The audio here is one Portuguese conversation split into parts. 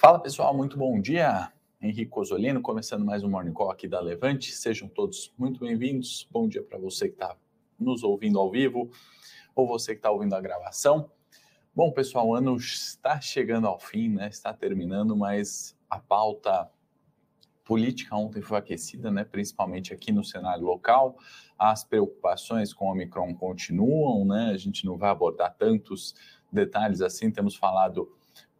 Fala pessoal, muito bom dia. Henrique Cosolino, começando mais um Morning Call aqui da Levante. Sejam todos muito bem-vindos. Bom dia para você que está nos ouvindo ao vivo ou você que está ouvindo a gravação. Bom, pessoal, o ano está chegando ao fim, né? Está terminando, mas a pauta política ontem foi aquecida, né? Principalmente aqui no cenário local. As preocupações com o Omicron continuam, né? A gente não vai abordar tantos detalhes assim. Temos falado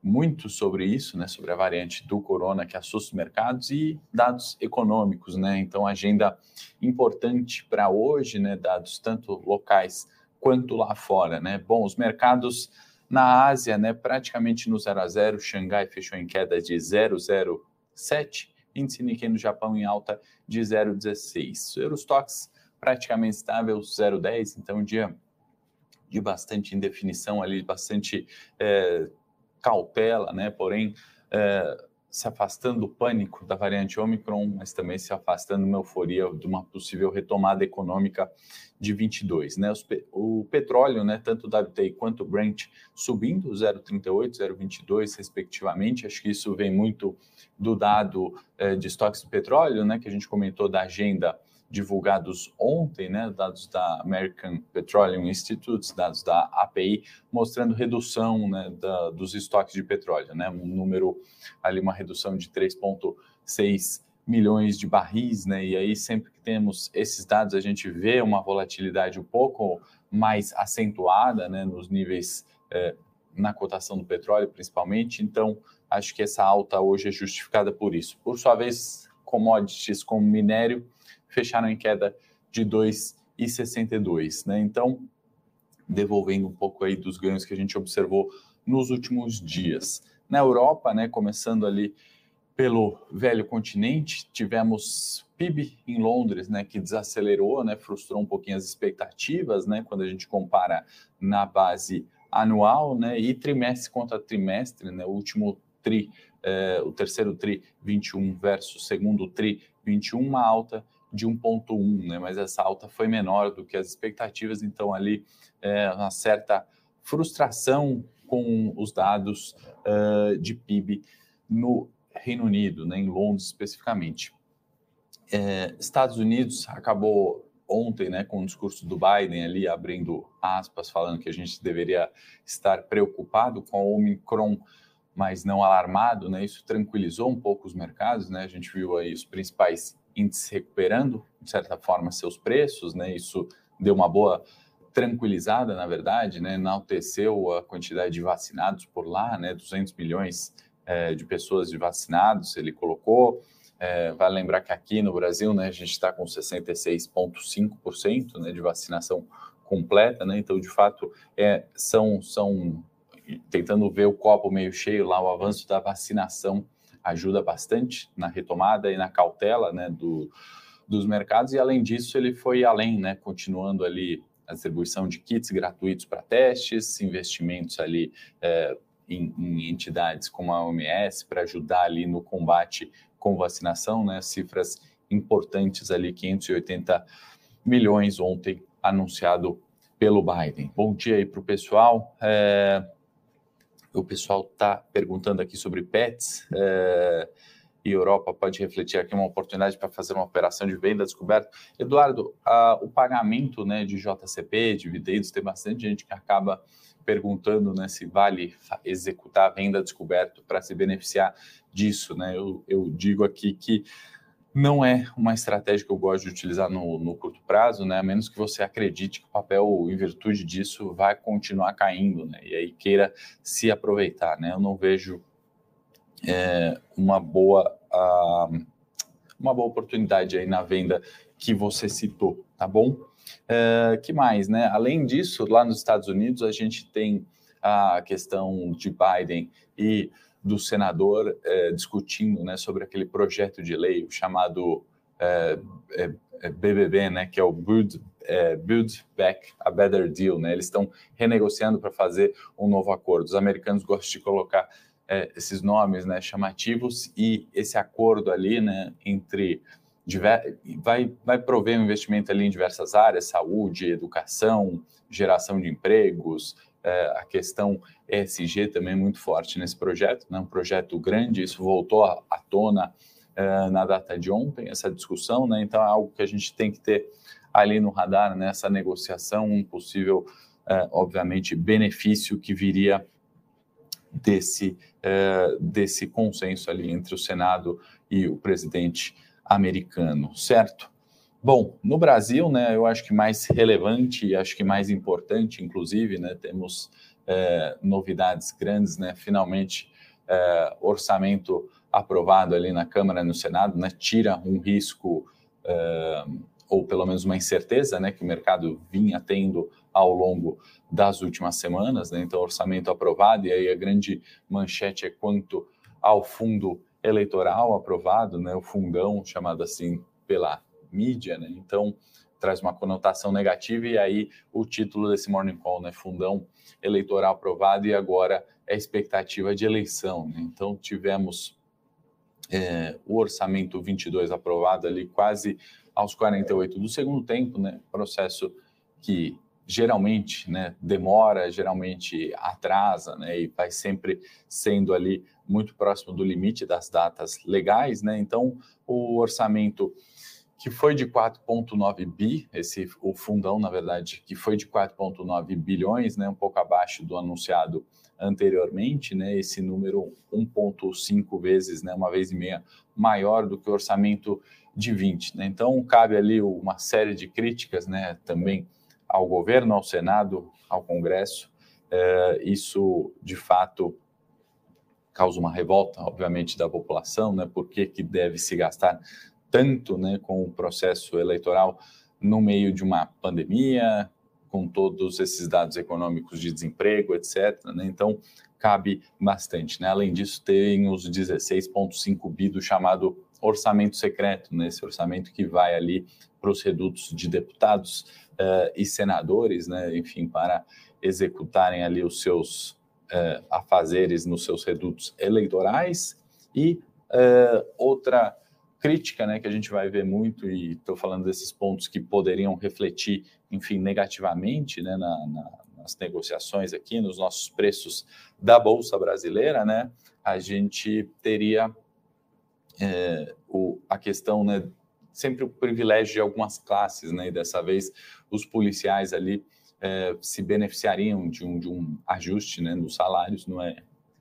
muito sobre isso, né, sobre a variante do corona que assusta os mercados e dados econômicos, né? Então, agenda importante para hoje, né, dados tanto locais quanto lá fora, né? Bom, os mercados na Ásia, né, praticamente no 0 a 0, Xangai fechou em queda de 0,07, índice Nikkei no Japão em alta de 0,16. Eurostox praticamente estável, 0,10, então um dia de bastante indefinição ali, bastante é, cautela, né? Porém, é, se afastando do pânico da variante Omicron, mas também se afastando de uma euforia de uma possível retomada econômica de 22, né? o petróleo, né, tanto o WTI quanto o Brent subindo 0,38, 0,22 respectivamente. Acho que isso vem muito do dado é, de estoques do petróleo, né, que a gente comentou da agenda divulgados ontem, né, dados da American Petroleum Institute, dados da API, mostrando redução né, da, dos estoques de petróleo, né, um número ali, uma redução de 3,6 milhões de barris, né, e aí sempre que temos esses dados a gente vê uma volatilidade um pouco mais acentuada, né, nos níveis eh, na cotação do petróleo, principalmente. Então, acho que essa alta hoje é justificada por isso. Por sua vez, commodities como minério fecharam em queda de 2,62, né? Então, devolvendo um pouco aí dos ganhos que a gente observou nos últimos dias. Na Europa, né, começando ali pelo velho continente, tivemos PIB em Londres, né, que desacelerou, né, frustrou um pouquinho as expectativas, né, quando a gente compara na base anual, né, e trimestre contra trimestre, né, o último tri, eh, o terceiro tri 21 versus segundo tri 21, uma alta de 1,1, né? mas essa alta foi menor do que as expectativas, então ali é uma certa frustração com os dados uh, de PIB no Reino Unido, né? em Londres especificamente. É, Estados Unidos acabou ontem, né, com o discurso do Biden ali abrindo aspas, falando que a gente deveria estar preocupado com o Omicron, mas não alarmado, né? Isso tranquilizou um pouco os mercados, né? A gente viu aí os principais índices recuperando, de certa forma, seus preços, né? Isso deu uma boa tranquilizada, na verdade, né? Enalteceu a quantidade de vacinados por lá, né? 200 milhões é, de pessoas de vacinados, ele colocou. É, vale lembrar que aqui no Brasil, né, a gente está com 66,5% né, de vacinação completa, né? Então, de fato, é, são, são tentando ver o copo meio cheio lá, o avanço da vacinação ajuda bastante na retomada e na cautela né, do, dos mercados, e além disso, ele foi além, né, continuando ali a distribuição de kits gratuitos para testes, investimentos ali é, em, em, entidades como a OMS para ajudar ali no combate com vacinação, né, cifras importantes ali, 580 milhões ontem anunciado pelo Biden. Bom dia aí para o pessoal. É, o pessoal está perguntando aqui sobre pets. É, e Europa pode refletir aqui uma oportunidade para fazer uma operação de venda descoberta. Eduardo, o pagamento né, de JCP, dividendos, tem bastante gente que acaba perguntando né, se vale executar a venda descoberto para se beneficiar disso. Né? Eu, eu digo aqui que não é uma estratégia que eu gosto de utilizar no, no, curto prazo, né? A menos que você acredite que o papel, em virtude disso, vai continuar caindo, né? E aí queira se aproveitar, né? Eu não vejo é, uma boa uma boa oportunidade aí na venda que você citou, tá bom? É, que mais, né? Além disso, lá nos Estados Unidos a gente tem a questão de Biden e do senador é, discutindo né, sobre aquele projeto de lei chamado é, é, BBB, é, né, que é o Build, Build Back a Better Deal. Né? Eles estão renegociando para fazer um novo acordo. Os americanos gostam de colocar esses nomes né, chamativos e esse acordo ali né, entre vai, vai prover um investimento ali em diversas áreas, saúde, educação, geração de empregos, a questão ESG também é muito forte nesse projeto, né? um projeto grande, isso voltou à, tona é, na data de ontem, essa discussão, né? então é algo que a gente tem que ter ali no radar, nessa né? negociação, um possível, é, obviamente, benefício que viria desse, é, desse consenso ali entre o Senado e o presidente americano, certo? Bom, no Brasil, né, eu acho que mais relevante acho que mais importante, inclusive, né, temos é, novidades grandes, né, finalmente é, orçamento aprovado ali na Câmara no Senado, né, tira um risco é, ou pelo menos uma incerteza, né, que o mercado vinha tendo ao longo das últimas semanas, né, então orçamento aprovado e aí a grande manchete é quanto ao fundo eleitoral aprovado, né, o fundão chamado assim pela mídia, né? Então traz uma conotação negativa e aí o título desse morning call, né? Fundão eleitoral aprovado e agora é expectativa de eleição. Né? Então tivemos é, o orçamento 22 aprovado ali quase aos 48 do segundo tempo, né? Processo que geralmente né, demora, geralmente atrasa, né, e vai sempre sendo ali muito próximo do limite das datas legais, né? Então, o orçamento que foi de 4,9 bi, esse o fundão, na verdade, que foi de 4,9 bilhões, né, um pouco abaixo do anunciado anteriormente, né, esse número 1,5 vezes, né, uma vez e meia maior do que o orçamento de 20. Né? Então, cabe ali uma série de críticas né, também ao governo, ao Senado, ao Congresso. É, isso, de fato, causa uma revolta, obviamente, da população, né? Por que, que deve se gastar tanto né, com o processo eleitoral no meio de uma pandemia, com todos esses dados econômicos de desemprego, etc. Né? Então, cabe bastante. Né? Além disso, tem os 16,5 bi do chamado orçamento secreto, né? esse orçamento que vai ali para os redutos de deputados uh, e senadores, né? enfim, para executarem ali os seus uh, afazeres nos seus redutos eleitorais. E uh, outra crítica, né, que a gente vai ver muito, e estou falando desses pontos que poderiam refletir, enfim, negativamente né, na, na, nas negociações aqui, nos nossos preços da Bolsa Brasileira, né, a gente teria é, o, a questão, né, sempre o privilégio de algumas classes, né, e dessa vez os policiais ali é, se beneficiariam de um, de um ajuste né, nos salários, não é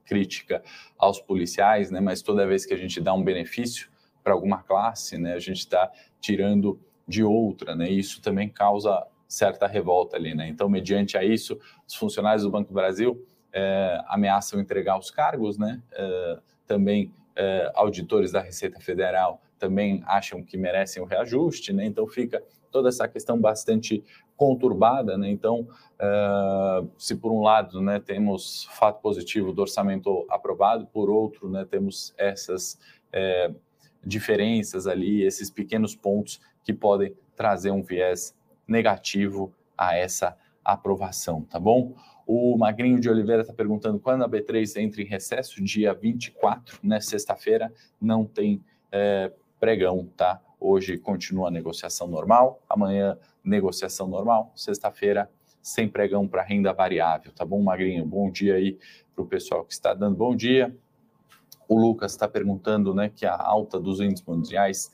crítica aos policiais, né, mas toda vez que a gente dá um benefício, para alguma classe, né? A gente está tirando de outra, né? E isso também causa certa revolta ali, né? Então, mediante a isso, os funcionários do Banco do Brasil é, ameaçam entregar os cargos, né? É, também é, auditores da Receita Federal também acham que merecem o reajuste, né? Então fica toda essa questão bastante conturbada, né? Então, se por um lado, né, temos fato positivo do orçamento aprovado, por outro, né, temos essas diferenças ali, esses pequenos pontos que podem trazer um viés negativo a essa aprovação, tá bom? O Magrinho de Oliveira está perguntando quando a B3 entra em recesso, dia 24, né? Sexta-feira, não tem é, pregão, tá? Hoje continua a negociação normal, amanhã negociação normal, sexta-feira sem pregão para renda variável, tá bom, Magrinho? Bom dia aí para o pessoal que está dando bom dia. O Lucas está perguntando né, que a alta dos índices mundiais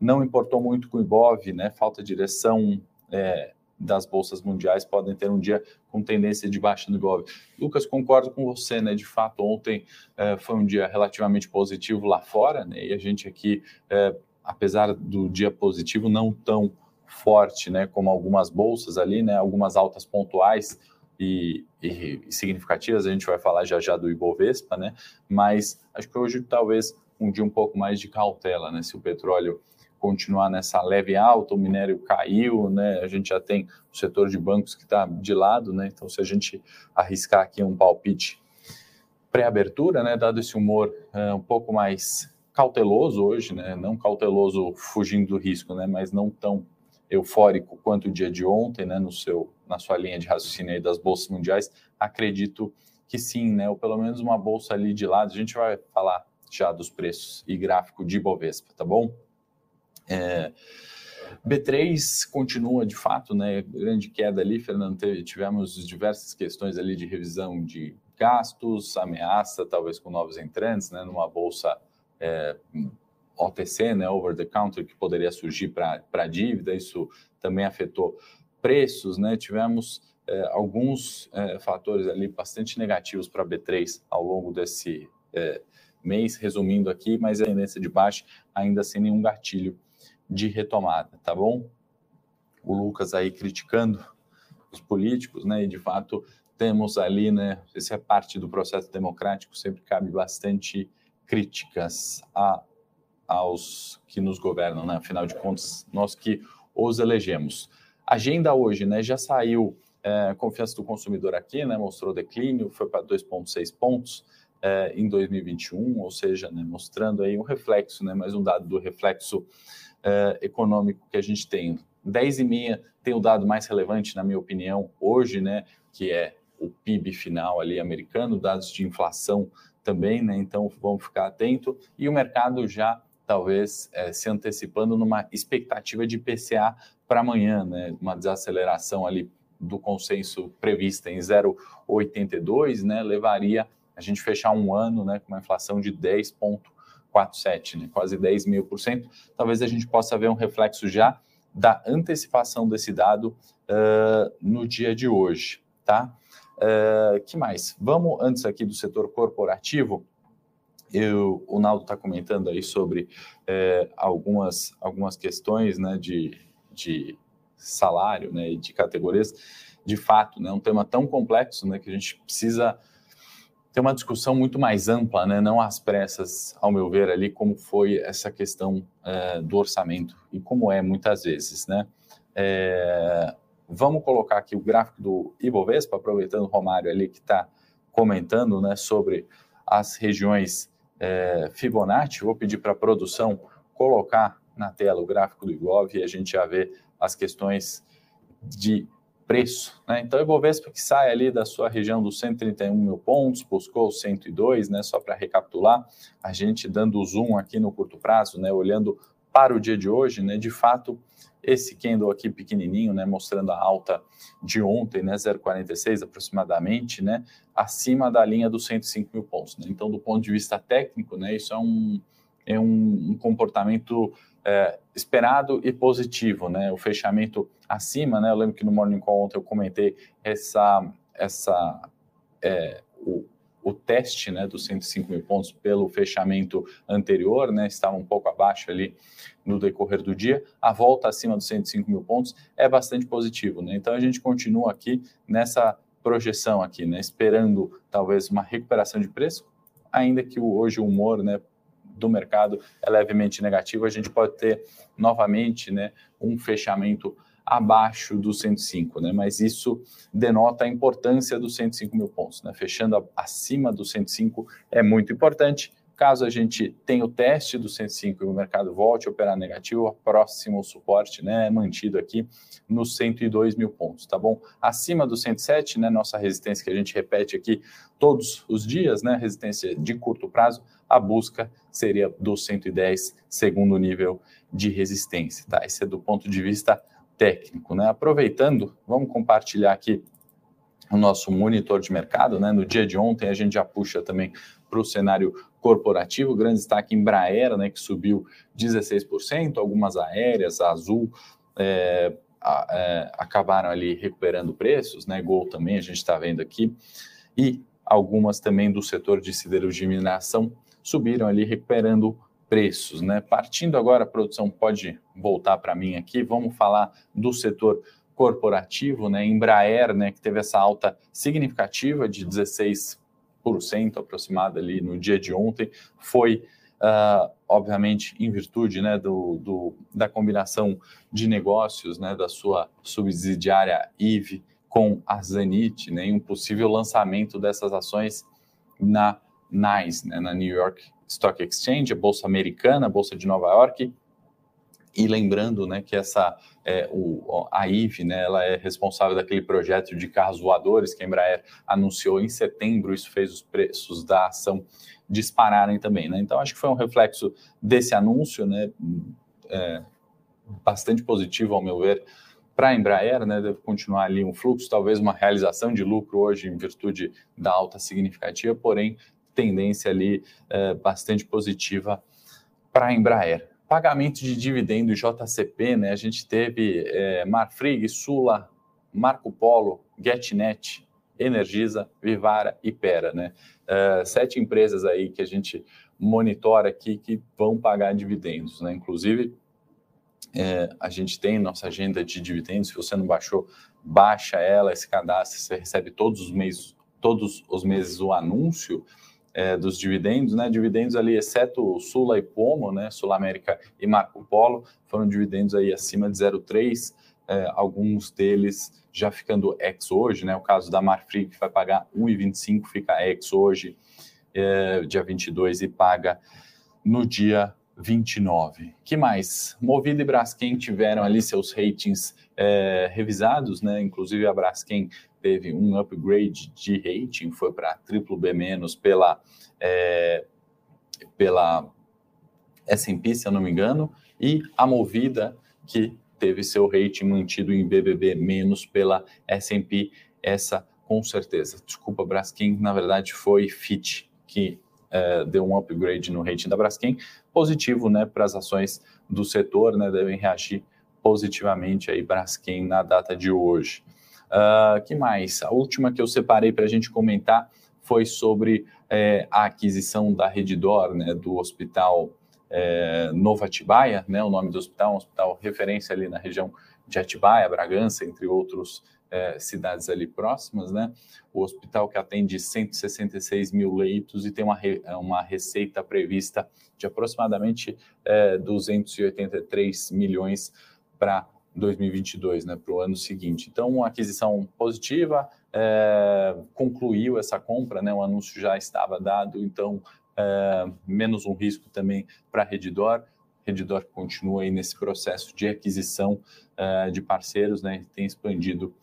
não importou muito com o Ibov, né? Falta de direção é, das bolsas mundiais podem ter um dia com tendência de baixa no Ibov. Lucas, concordo com você, né? De fato, ontem é, foi um dia relativamente positivo lá fora, né? E a gente aqui, é, apesar do dia positivo, não tão forte, né? Como algumas bolsas ali, né? Algumas altas pontuais e, e, significativas, a gente vai falar já já do Ibovespa, né? Mas acho que hoje talvez um dia um pouco mais de cautela, né? Se o petróleo continuar nessa leve alta, o minério caiu, né? A gente já tem o setor de bancos que está de lado, né? Então, se a gente arriscar aqui um palpite pré-abertura, né? Dado esse humor é, um pouco mais cauteloso hoje, né? Não cauteloso fugindo do risco, né? Mas não tão eufórico quanto o dia de ontem, né, no seu, na sua linha de raciocínio aí das bolsas mundiais, acredito que sim, né, ou pelo menos uma bolsa ali de lado, a gente vai falar já dos preços e gráfico de Bovespa, tá bom? É, B3 continua de fato, né? Grande queda ali, Fernando. Tivemos diversas questões ali de revisão de gastos, ameaça, talvez com novos entrantes, né? Numa bolsa é, OTC, né? Over the counter, que poderia surgir para a dívida, isso também afetou preços, né? Tivemos é, alguns é, fatores ali bastante negativos para a B3 ao longo desse é, mês, resumindo aqui, mas a tendência de baixa ainda sem nenhum gatilho de retomada, tá bom? O Lucas aí criticando os políticos, né? E de fato temos ali, né? Esse é parte do processo democrático, sempre cabe bastante críticas a, aos que nos governam, né? Afinal de contas, nós que os elegemos. Agenda hoje, né? Já saiu é, confiança do consumidor aqui, né, mostrou declínio, foi para 2,6 pontos é, em 2021, ou seja, né, mostrando aí um reflexo, né, mais um dado do reflexo é, econômico que a gente tem. 10,5 tem o dado mais relevante, na minha opinião, hoje, né, que é o PIB final ali americano, dados de inflação também, né, então vamos ficar atento. E o mercado já talvez é, se antecipando numa expectativa de PCA para amanhã, né, uma desaceleração ali do consenso prevista em 0,82, né, levaria a gente fechar um ano né, com uma inflação de 10,47, né, quase 10 mil por cento. Talvez a gente possa ver um reflexo já da antecipação desse dado uh, no dia de hoje, tá? Uh, que mais? Vamos antes aqui do setor corporativo. Eu, o Naldo está comentando aí sobre uh, algumas, algumas questões né, de, de salário né, e de categorias, de fato, né, um tema tão complexo né, que a gente precisa ter uma discussão muito mais ampla, né, não às pressas, ao meu ver, ali, como foi essa questão é, do orçamento e como é muitas vezes. Né? É, vamos colocar aqui o gráfico do Ibovespa, aproveitando o Romário ali que está comentando né, sobre as regiões é, Fibonacci. Vou pedir para a produção colocar na tela o gráfico do Ibov e a gente já vê as questões de preço. Né? Então, o Ibovespa que sai ali da sua região dos 131 mil pontos, buscou 102, né? só para recapitular, a gente dando zoom aqui no curto prazo, né? olhando para o dia de hoje, né? de fato, esse candle aqui pequenininho, né, mostrando a alta de ontem, né, 0,46 aproximadamente, né, acima da linha dos 105 mil pontos. Né? Então, do ponto de vista técnico, né, isso é um, é um, um comportamento é, esperado e positivo, né? O fechamento acima, né? Eu lembro que no Morning Call ontem eu comentei essa, essa é, o, o teste, né, dos 105 mil pontos pelo fechamento anterior, né? Estava um pouco abaixo ali no decorrer do dia. A volta acima dos 105 mil pontos é bastante positivo, né? Então a gente continua aqui nessa projeção aqui, né? Esperando talvez uma recuperação de preço, ainda que hoje o humor, né, do mercado é levemente negativo, a gente pode ter novamente né, um fechamento abaixo do 105, né? Mas isso denota a importância dos 105 mil pontos, né? Fechando acima do 105 é muito importante. Caso a gente tenha o teste do 105 e o mercado volte a operar negativo, o próximo suporte né, é mantido aqui nos 102 mil pontos, tá bom? Acima do 107, né, nossa resistência que a gente repete aqui todos os dias, né, resistência de curto prazo, a busca seria do 110, segundo nível de resistência, tá? Esse é do ponto de vista técnico, né? Aproveitando, vamos compartilhar aqui o nosso monitor de mercado, né? No dia de ontem a gente já puxa também para o cenário corporativo, grande destaque em Embraer, né, que subiu 16%, algumas aéreas, a Azul, é, a, é, acabaram ali recuperando preços, né, Gol também a gente está vendo aqui, e algumas também do setor de siderurgia e mineração subiram ali recuperando preços, né? Partindo agora, a produção pode voltar para mim aqui, vamos falar do setor corporativo, né? Embraer, né, que teve essa alta significativa de 16% aproximada ali no dia de ontem, foi uh, obviamente em virtude né, do, do, da combinação de negócios né, da sua subsidiária IVE com a Zenit, né, e um possível lançamento dessas ações na NYSE, né, na New York Stock Exchange, a bolsa americana, a bolsa de Nova York. E lembrando, né, que essa é, o, a IVE, né, ela é responsável daquele projeto de carros voadores que a Embraer anunciou em setembro. Isso fez os preços da ação dispararem também, né? Então acho que foi um reflexo desse anúncio, né? É, bastante positivo, ao meu ver, para a Embraer, né, deve continuar ali um fluxo, talvez uma realização de lucro hoje em virtude da alta significativa, porém tendência ali é, bastante positiva para a Embraer. Pagamento de dividendo JCP, né, a gente teve é, Marfrig, Sula, Marco Polo, GetNet, Energisa, Vivara e Pera, né? Uh, sete empresas aí que a gente monitora aqui que vão pagar dividendos, né? Inclusive, é, a gente tem nossa agenda de dividendos. Se você não baixou, baixa ela, esse cadastro, você recebe todos os meses, todos os meses o anúncio é, dos dividendos, né? Dividendos ali, exceto Sula e Pomo, né? Sul América e Marco Polo, foram dividendos aí acima de 0,3, é, alguns deles já ficando ex hoje, né? O caso da Marfrig, que vai pagar 1,25, fica ex hoje, é, dia 22, e paga no dia 29. Que mais? Movida e Braskem tiveram ali seus ratings é, revisados, né? Inclusive a Braskem teve um upgrade de rating, foi para triplo B- pela, é, pela S&P, se eu não me engano, e a Movida, que teve seu rating mantido em BBB- pela S&P, essa com certeza. Desculpa, Braskem, na verdade foi Fitch que é, deu um upgrade no rating da Braskem, positivo, né, para as ações do setor, né, devem reagir positivamente aí Braskem na data de hoje. Uh, que mais? A última que eu separei para a gente comentar foi sobre é, a aquisição da Redditor, né, do hospital é, Nova Atibaia, né, o nome do hospital, um hospital referência ali na região de Atibaia, Bragança, entre outros é, cidades ali próximas, né? O hospital que atende 166 mil leitos e tem uma, re, uma receita prevista de aproximadamente é, 283 milhões para 2022, né, para o ano seguinte. Então, uma aquisição positiva, é, concluiu essa compra, né, o anúncio já estava dado, então, é, menos um risco também para a. Redditor continua aí nesse processo de aquisição é, de parceiros, né, tem expandido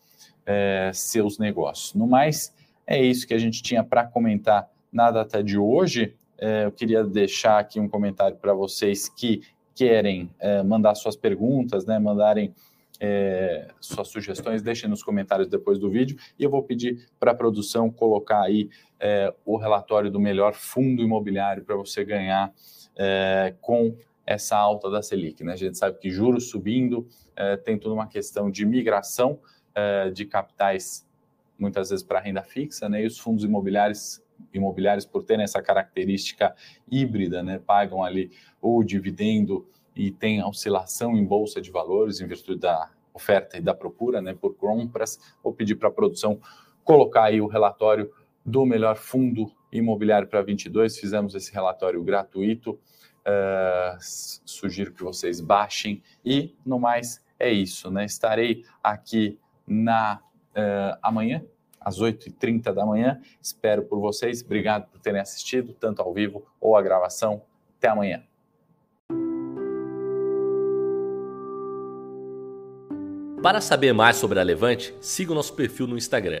é, seus negócios. No mais, é isso que a gente tinha para comentar na data de hoje. É, eu queria deixar aqui um comentário para vocês que querem mandar suas perguntas, né, mandarem é, suas sugestões, deixem nos comentários depois do vídeo e eu vou pedir para a produção colocar aí é, o relatório do melhor fundo imobiliário para você ganhar é, com essa alta da Selic. Né? A gente sabe que juros subindo, é, tem toda uma questão de migração é, de capitais, muitas vezes para renda fixa, né? e os fundos imobiliários imobiliários por terem essa característica híbrida, né, pagam ali o dividendo e tem oscilação em bolsa de valores em virtude da oferta e da procura, né, por compras. Vou pedir para a produção colocar aí o relatório do melhor fundo imobiliário para 22. Fizemos esse relatório gratuito. Uh, sugiro que vocês baixem e no mais é isso, né? Estarei aqui na uh, amanhã às 8h30 da manhã. Espero por vocês. Obrigado por terem assistido, tanto ao vivo ou a gravação. Até amanhã. Para saber mais sobre a Levante, siga o nosso perfil no Instagram,